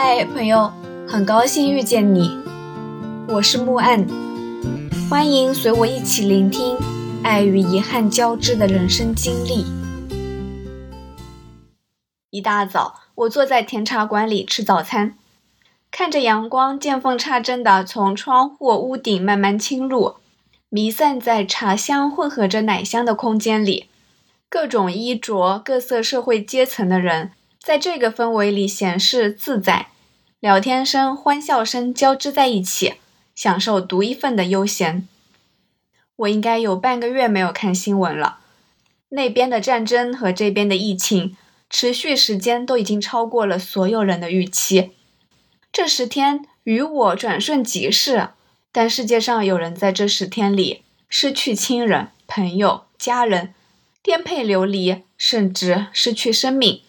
嗨，朋友，很高兴遇见你，我是木岸，欢迎随我一起聆听爱与遗憾交织的人生经历。一大早，我坐在甜茶馆里吃早餐，看着阳光见缝插针的从窗户、屋顶慢慢侵入，弥散在茶香混合着奶香的空间里，各种衣着、各色社会阶层的人。在这个氛围里显示自在，聊天声、欢笑声交织在一起，享受独一份的悠闲。我应该有半个月没有看新闻了，那边的战争和这边的疫情持续时间都已经超过了所有人的预期。这十天与我转瞬即逝，但世界上有人在这十天里失去亲人、朋友、家人，颠沛流离，甚至失去生命。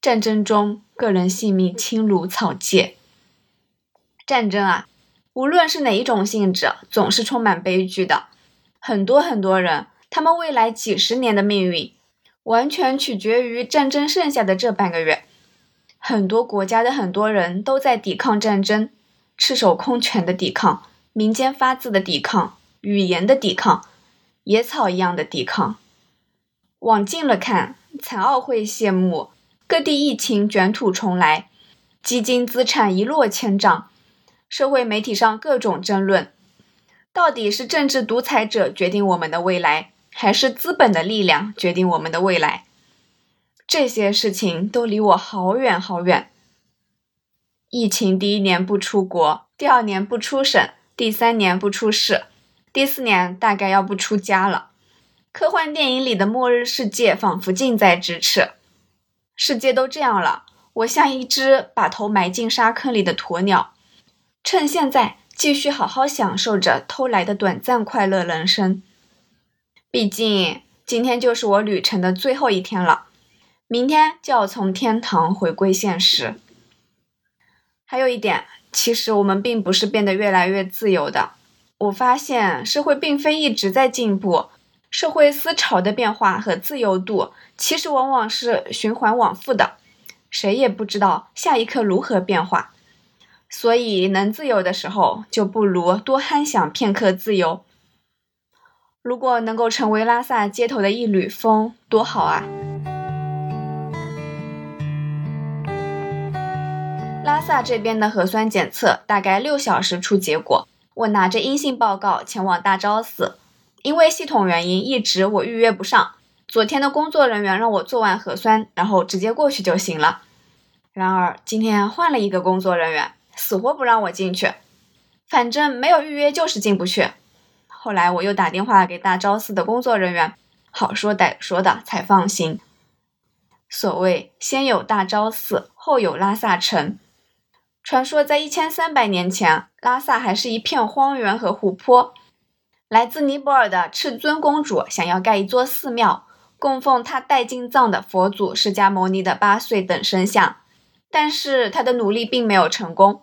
战争中，个人性命轻如草芥。战争啊，无论是哪一种性质，总是充满悲剧的。很多很多人，他们未来几十年的命运，完全取决于战争剩下的这半个月。很多国家的很多人都在抵抗战争，赤手空拳的抵抗，民间发自的抵抗，语言的抵抗，野草一样的抵抗。往近了看，残奥会谢幕。各地疫情卷土重来，基金资产一落千丈，社会媒体上各种争论：到底是政治独裁者决定我们的未来，还是资本的力量决定我们的未来？这些事情都离我好远好远。疫情第一年不出国，第二年不出省，第三年不出市，第四年大概要不出家了。科幻电影里的末日世界仿佛近在咫尺。世界都这样了，我像一只把头埋进沙坑里的鸵鸟，趁现在继续好好享受着偷来的短暂快乐人生。毕竟今天就是我旅程的最后一天了，明天就要从天堂回归现实。还有一点，其实我们并不是变得越来越自由的。我发现社会并非一直在进步。社会思潮的变化和自由度，其实往往是循环往复的，谁也不知道下一刻如何变化。所以，能自由的时候，就不如多酣享片刻自由。如果能够成为拉萨街头的一缕风，多好啊！拉萨这边的核酸检测大概六小时出结果，我拿着阴性报告前往大昭寺。因为系统原因，一直我预约不上。昨天的工作人员让我做完核酸，然后直接过去就行了。然而今天换了一个工作人员，死活不让我进去。反正没有预约就是进不去。后来我又打电话给大昭寺的工作人员，好说歹说的才放心。所谓先有大昭寺，后有拉萨城。传说在一千三百年前，拉萨还是一片荒原和湖泊。来自尼泊尔的赤尊公主想要盖一座寺庙，供奉她带进藏的佛祖释迦牟尼的八岁等身像，但是她的努力并没有成功。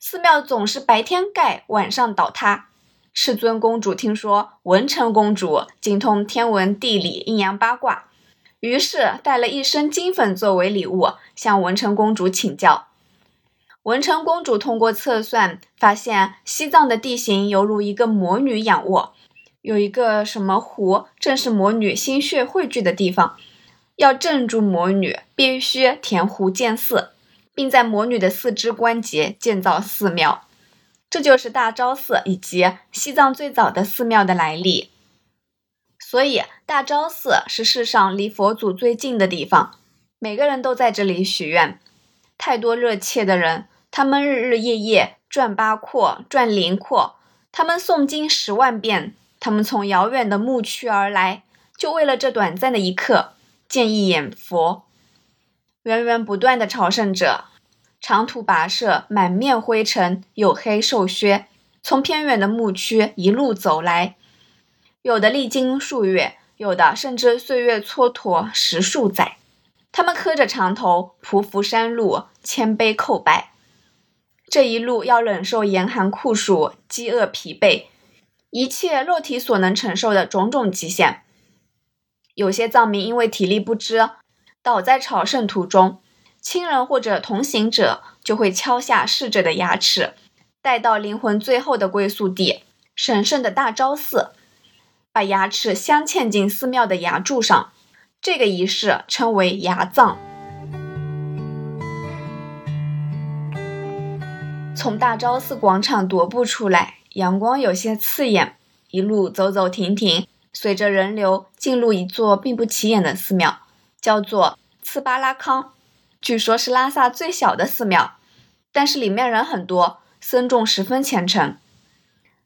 寺庙总是白天盖，晚上倒塌。赤尊公主听说文成公主精通天文地理、阴阳八卦，于是带了一身金粉作为礼物，向文成公主请教。文成公主通过测算发现，西藏的地形犹如一个魔女仰卧，有一个什么湖，正是魔女心血汇聚的地方。要镇住魔女，必须填湖建寺，并在魔女的四肢关节建造寺庙。这就是大昭寺以及西藏最早的寺庙的来历。所以，大昭寺是世上离佛祖最近的地方，每个人都在这里许愿。太多热切的人。他们日日夜夜转八廓，转灵廓，他们诵经十万遍，他们从遥远的牧区而来，就为了这短暂的一刻见一眼佛。源源不断的朝圣者，长途跋涉，满面灰尘，黝黑瘦削，从偏远的牧区一路走来，有的历经数月，有的甚至岁月蹉跎十数载。他们磕着长头，匍匐山路，谦卑叩拜。这一路要忍受严寒酷暑、饥饿疲惫，一切肉体所能承受的种种极限。有些藏民因为体力不支，倒在朝圣途中，亲人或者同行者就会敲下逝者的牙齿，带到灵魂最后的归宿地——神圣的大昭寺，把牙齿镶嵌进寺庙的牙柱上。这个仪式称为牙葬。从大昭寺广场踱步出来，阳光有些刺眼，一路走走停停，随着人流进入一座并不起眼的寺庙，叫做次巴拉康。据说，是拉萨最小的寺庙，但是里面人很多，僧众十分虔诚。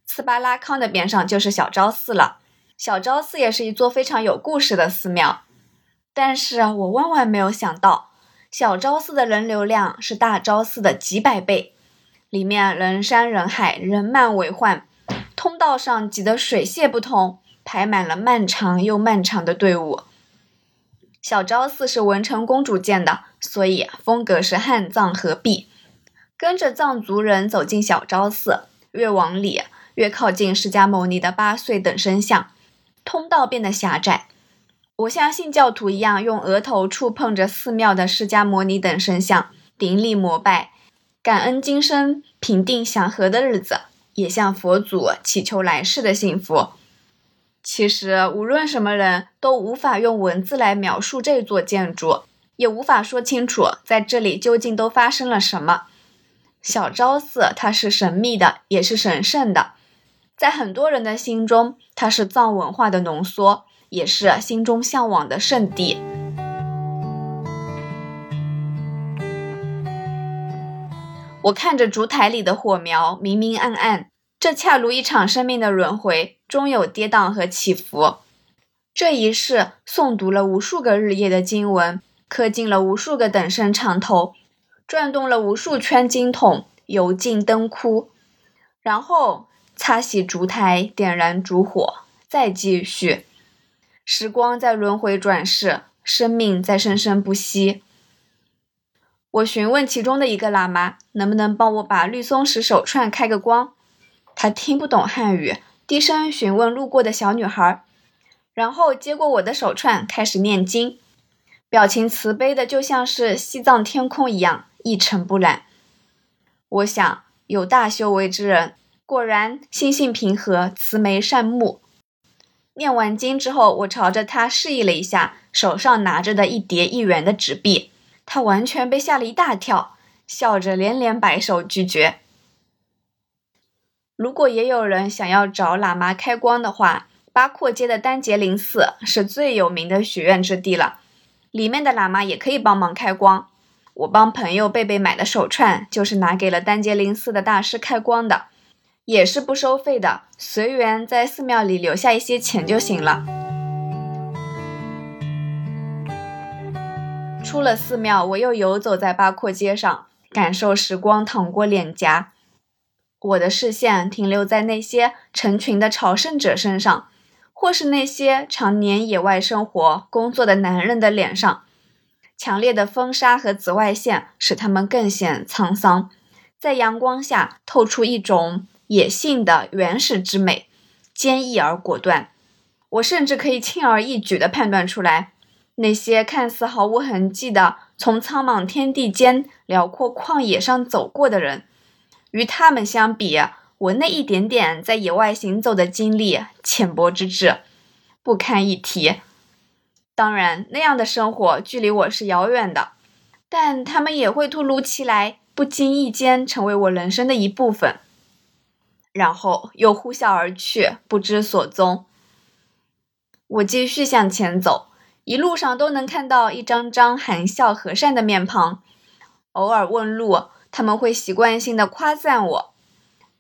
次巴拉康的边上就是小昭寺了。小昭寺也是一座非常有故事的寺庙，但是我万万没有想到，小昭寺的人流量是大昭寺的几百倍，里面人山人海，人满为患，通道上挤得水泄不通，排满了漫长又漫长的队伍。小昭寺是文成公主建的，所以风格是汉藏合璧。跟着藏族人走进小昭寺，越往里越靠近释迦牟尼的八岁等身像，通道变得狭窄。我像信教徒一样，用额头触碰着寺庙的释迦牟尼等身像，顶礼膜拜，感恩今生平定祥和的日子，也向佛祖祈求来世的幸福。其实，无论什么人都无法用文字来描述这座建筑，也无法说清楚在这里究竟都发生了什么。小昭寺，它是神秘的，也是神圣的，在很多人的心中，它是藏文化的浓缩，也是心中向往的圣地。我看着烛台里的火苗，明明暗暗。这恰如一场生命的轮回，终有跌宕和起伏。这一世诵读了无数个日夜的经文，刻进了无数个等身长头，转动了无数圈经筒，油尽灯枯，然后擦洗烛台，点燃烛火，再继续。时光在轮回转世，生命在生生不息。我询问其中的一个喇嘛，能不能帮我把绿松石手串开个光？他听不懂汉语，低声询问路过的小女孩，然后接过我的手串，开始念经，表情慈悲的就像是西藏天空一样一尘不染。我想，有大修为之人，果然心性平和，慈眉善目。念完经之后，我朝着他示意了一下手上拿着的一叠一元的纸币，他完全被吓了一大跳，笑着连连摆手拒绝。如果也有人想要找喇嘛开光的话，八廓街的丹杰林寺是最有名的许愿之地了。里面的喇嘛也可以帮忙开光。我帮朋友贝贝买的手串，就是拿给了丹杰林寺的大师开光的，也是不收费的，随缘在寺庙里留下一些钱就行了。出了寺庙，我又游走在八廓街上，感受时光淌过脸颊。我的视线停留在那些成群的朝圣者身上，或是那些常年野外生活、工作的男人的脸上。强烈的风沙和紫外线使他们更显沧桑，在阳光下透出一种野性的原始之美，坚毅而果断。我甚至可以轻而易举地判断出来，那些看似毫无痕迹的从苍茫天地间、辽阔旷野上走过的人。与他们相比，我那一点点在野外行走的经历浅薄之至，不堪一提。当然，那样的生活距离我是遥远的，但他们也会突如其来，不经意间成为我人生的一部分，然后又呼啸而去，不知所踪。我继续向前走，一路上都能看到一张张含笑和善的面庞，偶尔问路。他们会习惯性的夸赞我，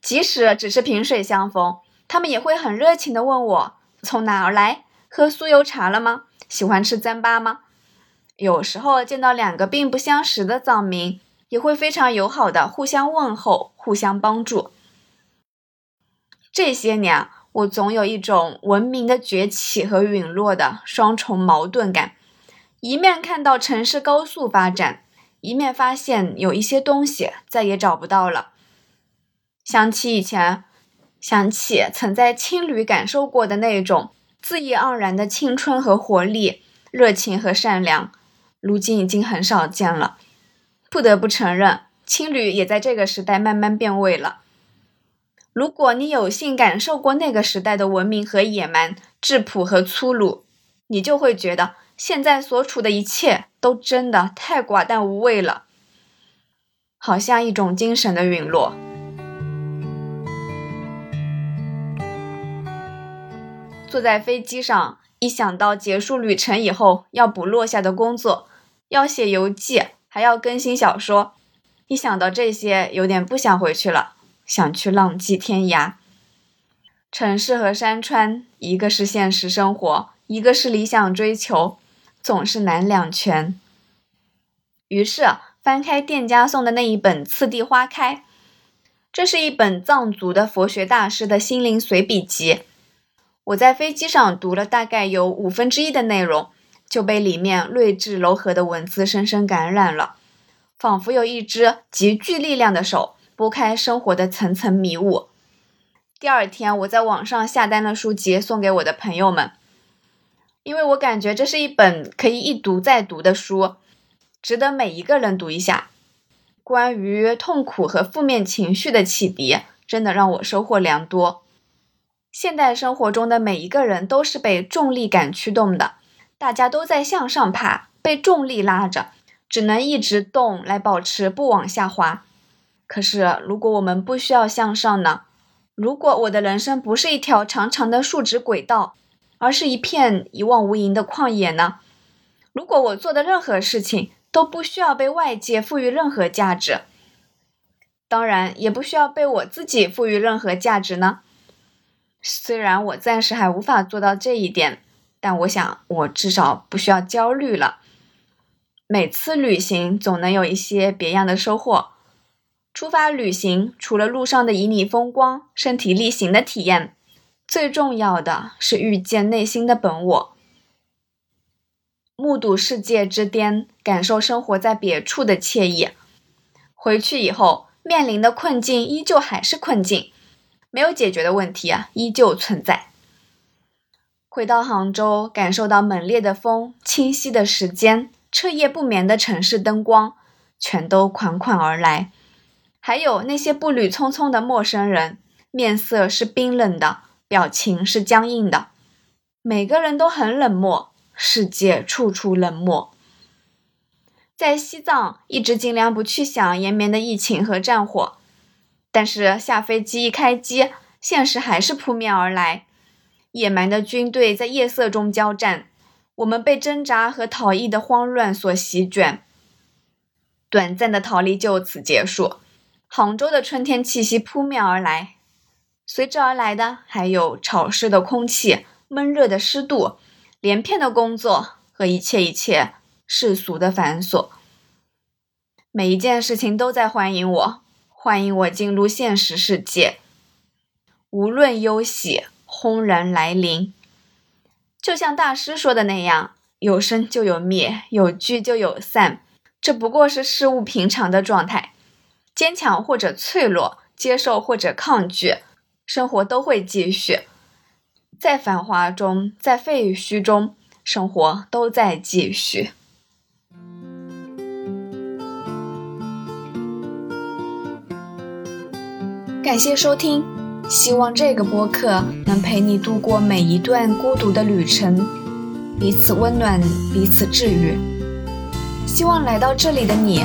即使只是萍水相逢，他们也会很热情的问我从哪儿来，喝酥油茶了吗？喜欢吃糌粑吗？有时候见到两个并不相识的藏民，也会非常友好的互相问候，互相帮助。这些年，我总有一种文明的崛起和陨落的双重矛盾感，一面看到城市高速发展。一面发现有一些东西再也找不到了，想起以前，想起曾在青旅感受过的那种恣意盎然的青春和活力、热情和善良，如今已经很少见了。不得不承认，青旅也在这个时代慢慢变味了。如果你有幸感受过那个时代的文明和野蛮、质朴和粗鲁，你就会觉得现在所处的一切都真的太寡淡无味了，好像一种精神的陨落。坐在飞机上，一想到结束旅程以后要补落下的工作，要写游记，还要更新小说，一想到这些，有点不想回去了，想去浪迹天涯。城市和山川，一个是现实生活，一个是理想追求，总是难两全。于是翻开店家送的那一本《次第花开》，这是一本藏族的佛学大师的心灵随笔集。我在飞机上读了大概有五分之一的内容，就被里面睿智柔和的文字深深感染了，仿佛有一只极具力量的手拨开生活的层层迷雾。第二天，我在网上下单了书籍送给我的朋友们，因为我感觉这是一本可以一读再读的书，值得每一个人读一下。关于痛苦和负面情绪的启迪，真的让我收获良多。现代生活中的每一个人都是被重力感驱动的，大家都在向上爬，被重力拉着，只能一直动来保持不往下滑。可是，如果我们不需要向上呢？如果我的人生不是一条长长的竖直轨道，而是一片一望无垠的旷野呢？如果我做的任何事情都不需要被外界赋予任何价值，当然也不需要被我自己赋予任何价值呢？虽然我暂时还无法做到这一点，但我想我至少不需要焦虑了。每次旅行总能有一些别样的收获。出发旅行除了路上的旖旎风光、身体力行的体验，最重要的是遇见内心的本我，目睹世界之巅，感受生活在别处的惬意。回去以后面临的困境依旧还是困境。没有解决的问题啊，依旧存在。回到杭州，感受到猛烈的风、清晰的时间、彻夜不眠的城市灯光，全都款款而来。还有那些步履匆匆的陌生人，面色是冰冷的，表情是僵硬的，每个人都很冷漠，世界处处冷漠。在西藏，一直尽量不去想延绵的疫情和战火。但是下飞机一开机，现实还是扑面而来。野蛮的军队在夜色中交战，我们被挣扎和逃逸的慌乱所席卷。短暂的逃离就此结束。杭州的春天气息扑面而来，随之而来的还有潮湿的空气、闷热的湿度、连片的工作和一切一切世俗的繁琐。每一件事情都在欢迎我。欢迎我进入现实世界。无论忧喜，轰然来临。就像大师说的那样，有生就有灭，有聚就有散，这不过是事物平常的状态。坚强或者脆弱，接受或者抗拒，生活都会继续。在繁华中，在废墟中，生活都在继续。感谢收听，希望这个播客能陪你度过每一段孤独的旅程，彼此温暖，彼此治愈。希望来到这里的你